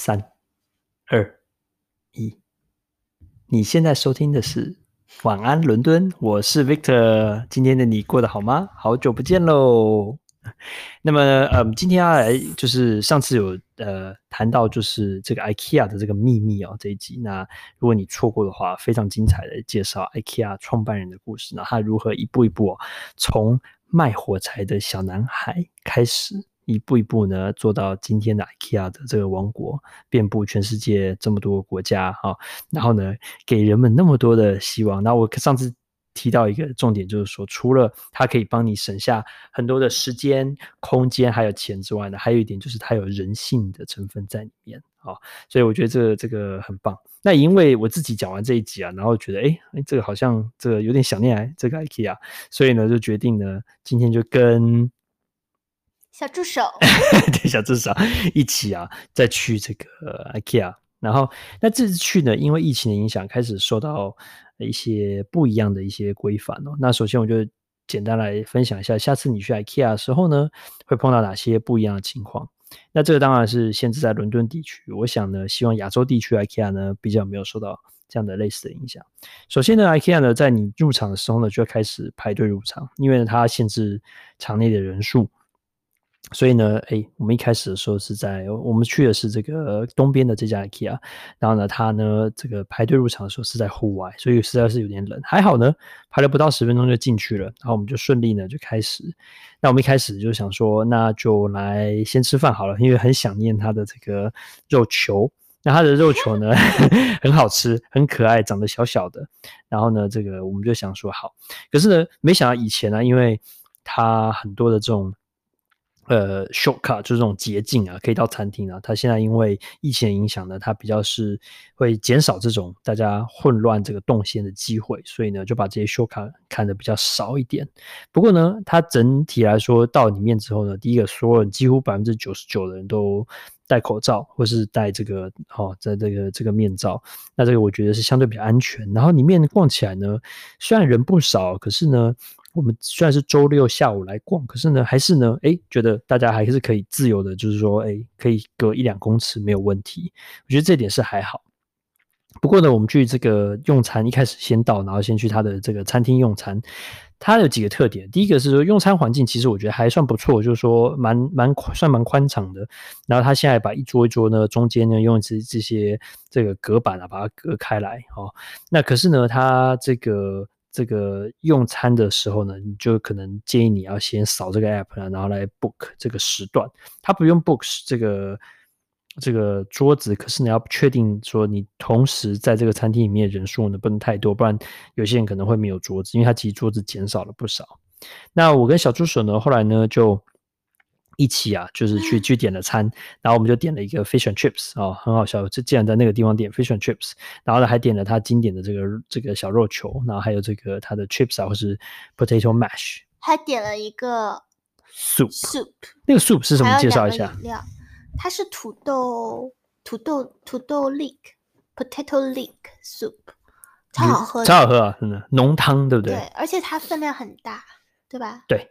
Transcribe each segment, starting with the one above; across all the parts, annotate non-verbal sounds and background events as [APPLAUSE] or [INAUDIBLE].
三、二、一，你现在收听的是晚安伦敦，我是 Victor。今天的你过得好吗？好久不见喽。那么，嗯，今天要来就是上次有呃谈到就是这个 IKEA 的这个秘密哦这一集。那如果你错过的话，非常精彩的介绍 IKEA 创办人的故事，那他如何一步一步哦从卖火柴的小男孩开始。一步一步呢，做到今天的 IKEA 的这个王国，遍布全世界这么多国家哈，然后呢，给人们那么多的希望。那我上次提到一个重点，就是说，除了它可以帮你省下很多的时间、空间还有钱之外呢，还有一点就是它有人性的成分在里面啊。所以我觉得这这个很棒。那因为我自己讲完这一集啊，然后觉得哎哎，这个好像这个有点想念这个 IKEA，所以呢，就决定呢，今天就跟。小助手，[LAUGHS] 对，小助手一起啊，再去这个 IKEA。然后，那这次去呢，因为疫情的影响，开始受到一些不一样的一些规范哦。那首先，我就简单来分享一下，下次你去 IKEA 的时候呢，会碰到哪些不一样的情况。那这个当然是限制在伦敦地区。我想呢，希望亚洲地区 IKEA 呢，比较没有受到这样的类似的影响。首先呢，IKEA 呢，在你入场的时候呢，就要开始排队入场，因为呢，它限制场内的人数。所以呢，哎，我们一开始的时候是在我们去的是这个东边的这家 IKEA，然后呢，他呢这个排队入场的时候是在户外，所以实在是有点冷。还好呢，排了不到十分钟就进去了，然后我们就顺利呢就开始。那我们一开始就想说，那就来先吃饭好了，因为很想念他的这个肉球。那他的肉球呢 [LAUGHS] 很好吃，很可爱，长得小小的。然后呢，这个我们就想说好，可是呢，没想到以前呢，因为他很多的这种。呃，shortcut 就是这种捷径啊，可以到餐厅啊。它现在因为疫情的影响呢，它比较是会减少这种大家混乱这个动线的机会，所以呢，就把这些 shortcut 看得比较少一点。不过呢，它整体来说到里面之后呢，第一个，所有人几乎百分之九十九的人都戴口罩，或是戴这个哦，在这个这个面罩。那这个我觉得是相对比较安全。然后里面逛起来呢，虽然人不少，可是呢。我们虽然是周六下午来逛，可是呢，还是呢，哎，觉得大家还是可以自由的，就是说，哎，可以隔一两公尺没有问题。我觉得这点是还好。不过呢，我们去这个用餐，一开始先到，然后先去他的这个餐厅用餐。它有几个特点，第一个是说用餐环境其实我觉得还算不错，就是说蛮蛮算蛮宽敞的。然后他现在把一桌一桌呢中间呢用这这些这个隔板啊把它隔开来哦。那可是呢，他这个。这个用餐的时候呢，你就可能建议你要先扫这个 app 然后来 book 这个时段。他不用 book 这个这个桌子，可是你要确定说你同时在这个餐厅里面人数呢不能太多，不然有些人可能会没有桌子，因为他其实桌子减少了不少。那我跟小助手呢，后来呢就。一起啊，就是去去点了餐，然后我们就点了一个 fish and chips 哦，很好笑，这竟然在那个地方点 fish and chips，然后呢还点了他经典的这个这个小肉球，然后还有这个他的 chips 啊，或是 potato mash，还点了一个 soup soup，那个 soup 是什么？介绍一下。料，它是土豆土豆土豆 leek potato leek soup，超好喝，超好喝啊，真的浓汤，对不对？对，而且它分量很大，对吧？对。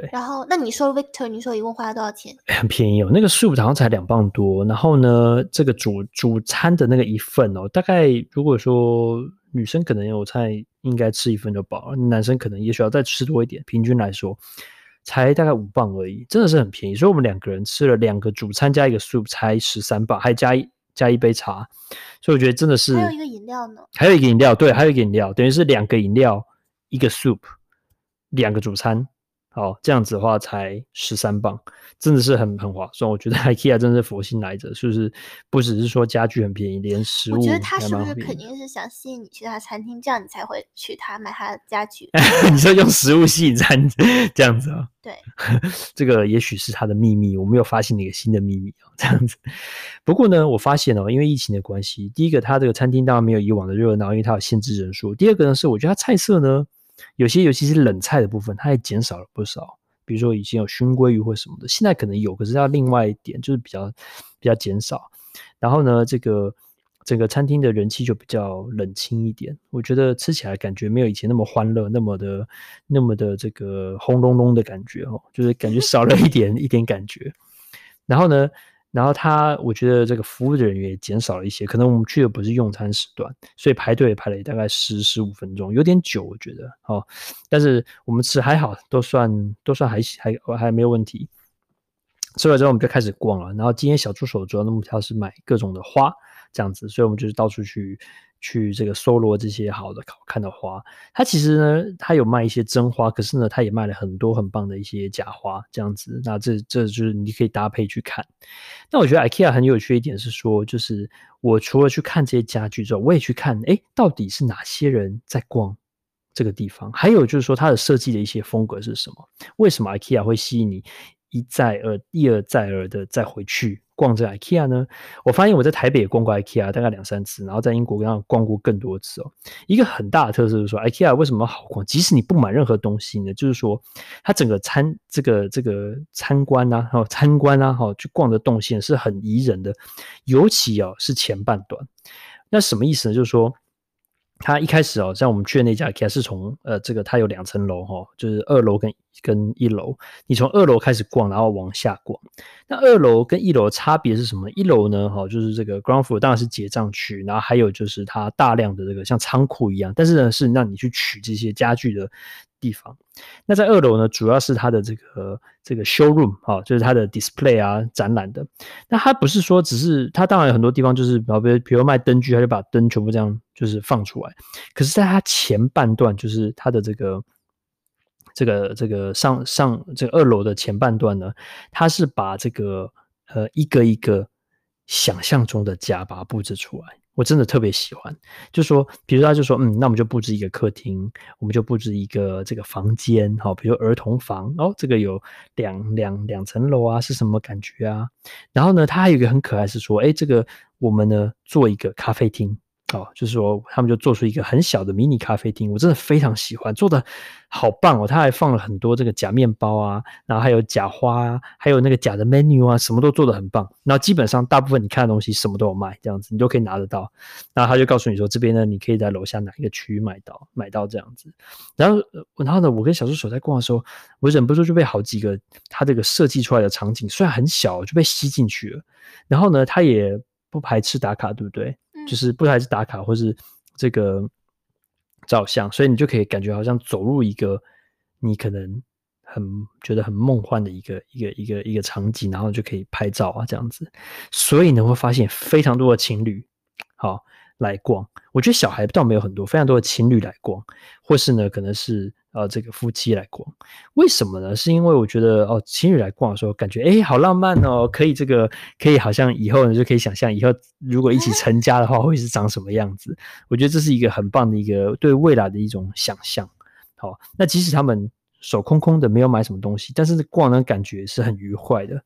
对，然后那你说 Victor，你说一共花了多少钱？很便宜哦，那个素好像才两磅多。然后呢，这个主主餐的那个一份哦，大概如果说女生可能有菜应该吃一份就饱了，男生可能也需要再吃多一点。平均来说，才大概五磅而已，真的是很便宜。所以我们两个人吃了两个主餐加一个 soup 才十三磅，还加一加一杯茶。所以我觉得真的是还有一个饮料呢，还有一个饮料，对，还有一个饮料，等于是两个饮料，一个 soup，两个主餐。哦，这样子的话才十三磅，真的是很很划算。我觉得 [LAUGHS] IKEA 真的是佛心来着，是不是？不只是说家具很便宜，连食物。我觉得他是不是肯定是想吸引你去他餐厅，这样你才会去他买他的家具？[LAUGHS] 你说用食物吸引餐这样子啊、哦？对，[LAUGHS] 这个也许是他的秘密，我没有发现一个新的秘密啊。这样子，不过呢，我发现哦，因为疫情的关系，第一个，他这个餐厅当然没有以往的热闹，因为它有限制人数。第二个呢，是我觉得它菜色呢。有些尤其是冷菜的部分，它也减少了不少。比如说以前有熏鲑鱼或什么的，现在可能有，可是要另外一点，就是比较比较减少。然后呢，这个整个餐厅的人气就比较冷清一点。我觉得吃起来感觉没有以前那么欢乐，那么的那么的这个轰隆隆的感觉哦，就是感觉少了一点一点感觉。然后呢，然后他，我觉得这个服务的人员也减少了一些，可能我们去的不是用餐时段，所以排队排了大概十十五分钟，有点久，我觉得哦。但是我们吃还好，都算都算还还还没有问题。吃了之后，我们就开始逛了。然后今天小助手主要的目标是买各种的花，这样子，所以我们就是到处去。去这个搜罗这些好的好看的花，它其实呢，它有卖一些真花，可是呢，它也卖了很多很棒的一些假花，这样子。那这这就是你可以搭配去看。那我觉得 IKEA 很有趣一点是说，就是我除了去看这些家具之后，我也去看，诶，到底是哪些人在逛这个地方？还有就是说，它的设计的一些风格是什么？为什么 IKEA 会吸引你一再而一而再而的再回去？逛这 IKEA 呢，我发现我在台北也逛过 IKEA 大概两三次，然后在英国跟他逛过更多次哦。一个很大的特色就是说，IKEA 为什么好逛？即使你不买任何东西呢，就是说它整个参这个这个参观啊，然后参观啊，哈，去逛的动线是很宜人的，尤其哦是前半段。那什么意思呢？就是说。它一开始哦，像我们去的那家 IKEA 是从呃，这个它有两层楼哈，就是二楼跟跟一楼。你从二楼开始逛，然后往下逛。那二楼跟一楼的差别是什么？一楼呢，哈，就是这个 ground floor 当然是结账区，然后还有就是它大量的这个像仓库一样，但是呢是让你去取这些家具的地方。那在二楼呢，主要是它的这个这个 showroom 哈，就是它的 display 啊展览的。那它不是说只是它当然有很多地方就是，比如比如卖灯具，它就把灯全部这样就是放出来。可是在它前半段，就是它的这个这个这个上上这个二楼的前半段呢，它是把这个呃一个一个想象中的家把它布置出来。我真的特别喜欢，就说，比如他就说，嗯，那我们就布置一个客厅，我们就布置一个这个房间，好，比如儿童房，哦，这个有两两两层楼啊，是什么感觉啊？然后呢，他还有一个很可爱，是说，哎，这个我们呢做一个咖啡厅。哦，就是说，他们就做出一个很小的迷你咖啡厅，我真的非常喜欢，做的好棒哦！他还放了很多这个假面包啊，然后还有假花啊，还有那个假的 menu 啊，什么都做的很棒。然后基本上大部分你看的东西什么都有卖，这样子你都可以拿得到。然后他就告诉你说，这边呢，你可以在楼下哪一个区域买到，买到这样子。然后，然后呢，我跟小助手在逛的时候，我忍不住就被好几个他这个设计出来的场景，虽然很小，就被吸进去了。然后呢，他也不排斥打卡，对不对？就是不还是打卡或是这个照相，所以你就可以感觉好像走入一个你可能很觉得很梦幻的一个一个一个一个场景，然后就可以拍照啊这样子。所以呢，会发现非常多的情侣好来逛。我觉得小孩倒没有很多，非常多的情侣来逛，或是呢可能是。呃，这个夫妻来逛，为什么呢？是因为我觉得哦，情侣来逛的时候，感觉诶好浪漫哦，可以这个可以好像以后呢就可以想象，以后如果一起成家的话，会是长什么样子？我觉得这是一个很棒的一个对未来的一种想象。好、那即使他们手空空的，没有买什么东西，但是逛的感觉是很愉快的。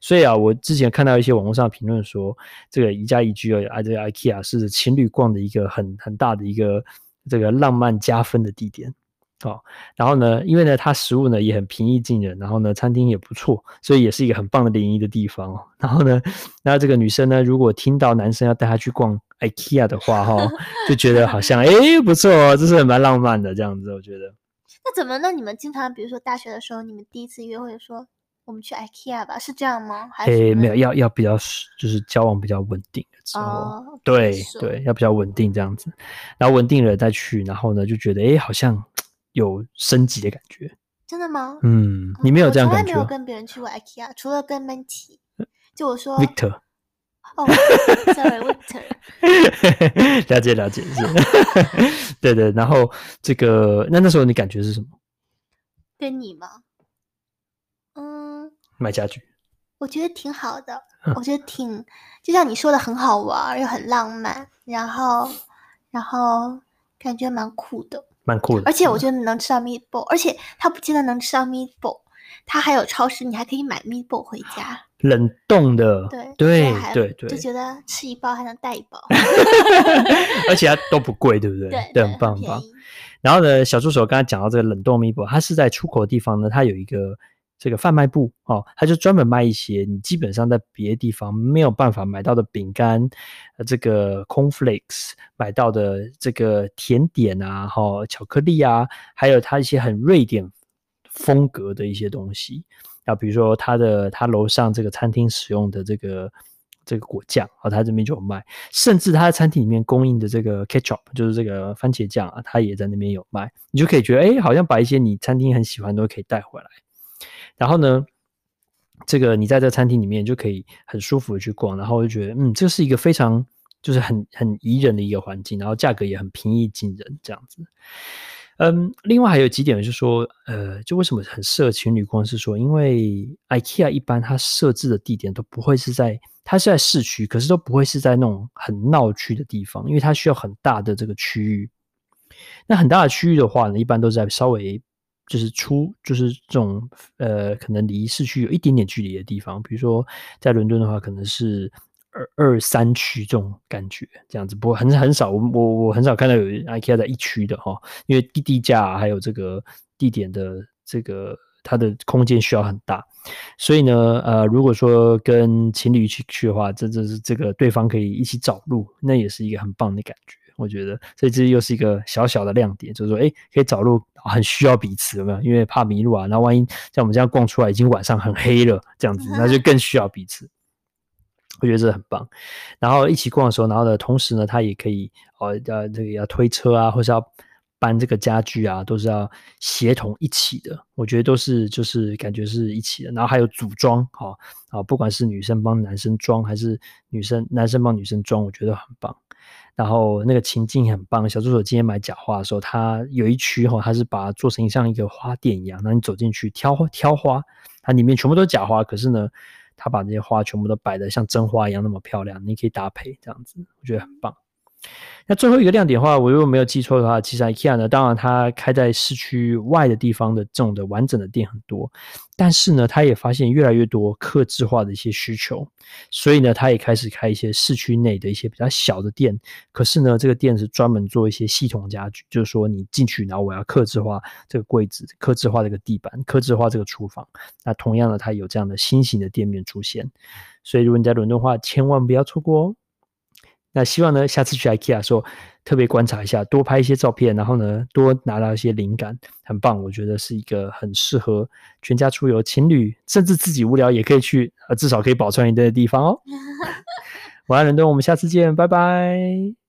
所以啊，我之前看到一些网络上评论说，这个宜家宜居啊，这个 IKEA 是情侣逛的一个很很大的一个这个浪漫加分的地点。好，然后呢，因为呢，它食物呢也很平易近人，然后呢，餐厅也不错，所以也是一个很棒的联谊的地方。然后呢，那这个女生呢，如果听到男生要带她去逛 IKEA 的话，哈，就觉得好像哎不错哦，这是蛮浪漫的这样子，我觉得。那怎么呢？你们经常比如说大学的时候，你们第一次约会说我们去 IKEA 吧，是这样吗？还是哎没有，要要比较就是交往比较稳定的时候，哦、对对，要比较稳定这样子，然后稳定了再去，然后呢就觉得哎好像。有升级的感觉，真的吗？嗯，你没有这样感觉？我从来没有跟别人去过 IKEA，除了跟 Menti。就我说，Victor。哦，Sorry，Victor。[LAUGHS] 了解了解，是。[LAUGHS] 对对，然后这个，那那时候你感觉是什么？跟你吗？嗯。买家具。我觉得挺好的，我觉得挺，就像你说的，很好玩又很浪漫，然后，然后感觉蛮酷的。蛮酷的，而且我觉得能吃到 meatball，而且它不仅仅能吃到 meatball，它还有超市，你还可以买 meatball 回家，冷冻的，对对对对，就觉得吃一包还能带一包，[LAUGHS] 而且它都不贵，对不对？对，对很棒很棒。然后呢，小助手刚才讲到这个冷冻 meatball，它是在出口的地方呢，它有一个。这个贩卖部哦，它就专门卖一些你基本上在别的地方没有办法买到的饼干，呃，这个 cornflakes 买到的这个甜点啊，哈，巧克力啊，还有它一些很瑞典风格的一些东西。啊，比如说他的他楼上这个餐厅使用的这个这个果酱啊，他这边就有卖，甚至他的餐厅里面供应的这个 ketchup 就是这个番茄酱啊，他也在那边有卖，你就可以觉得哎，好像把一些你餐厅很喜欢都可以带回来，然后呢，这个你在这餐厅里面就可以很舒服的去逛，然后我就觉得嗯，这是一个非常就是很很宜人的一个环境，然后价格也很平易近人这样子。嗯，另外还有几点就是说，呃，就为什么很适合情侣逛？是说，因为 IKEA 一般它设置的地点都不会是在，它是在市区，可是都不会是在那种很闹区的地方，因为它需要很大的这个区域。那很大的区域的话呢，一般都在稍微就是出，就是这种呃，可能离市区有一点点距离的地方，比如说在伦敦的话，可能是。二二三区这种感觉，这样子，不过很很少，我我我很少看到有 IKEA 在一区的哈，因为地地价还有这个地点的这个它的空间需要很大，所以呢，呃，如果说跟情侣一起去的话，这这是这个对方可以一起找路，那也是一个很棒的感觉，我觉得，所以这又是一个小小的亮点，就是说，哎，可以找路，很需要彼此，有没有？因为怕迷路啊，那万一像我们这样逛出来已经晚上很黑了，这样子，那就更需要彼此。我觉得这很棒，然后一起逛的时候，然后呢，同时呢，他也可以哦，要这个要推车啊，或是要搬这个家具啊，都是要协同一起的。我觉得都是就是感觉是一起的。然后还有组装，哈、哦、啊，不管是女生帮男生装，还是女生男生帮女生装，我觉得很棒。然后那个情境很棒。小助手今天买假花的时候，他有一区哈，他是把它做成像一个花店一样，那你走进去挑挑花，它里面全部都是假花，可是呢。他把这些花全部都摆得像真花一样那么漂亮，你可以搭配这样子，我觉得很棒。那最后一个亮点的话，我如果没有记错的话，其实 IKEA 呢，当然它开在市区外的地方的这种的完整的店很多，但是呢，它也发现越来越多客制化的一些需求，所以呢，它也开始开一些市区内的一些比较小的店。可是呢，这个店是专门做一些系统家具，就是说你进去，然后我要客制化这个柜子，客制化这个地板，客制化这个厨房。那同样的，它有这样的新型的店面出现，所以如果你在伦敦的话，千万不要错过哦。那希望呢，下次去 IKEA 的时候，特别观察一下，多拍一些照片，然后呢，多拿到一些灵感，很棒。我觉得是一个很适合全家出游、情侣，甚至自己无聊也可以去，呃，至少可以饱餐一顿的地方哦。[LAUGHS] 晚安，伦敦，我们下次见，拜拜。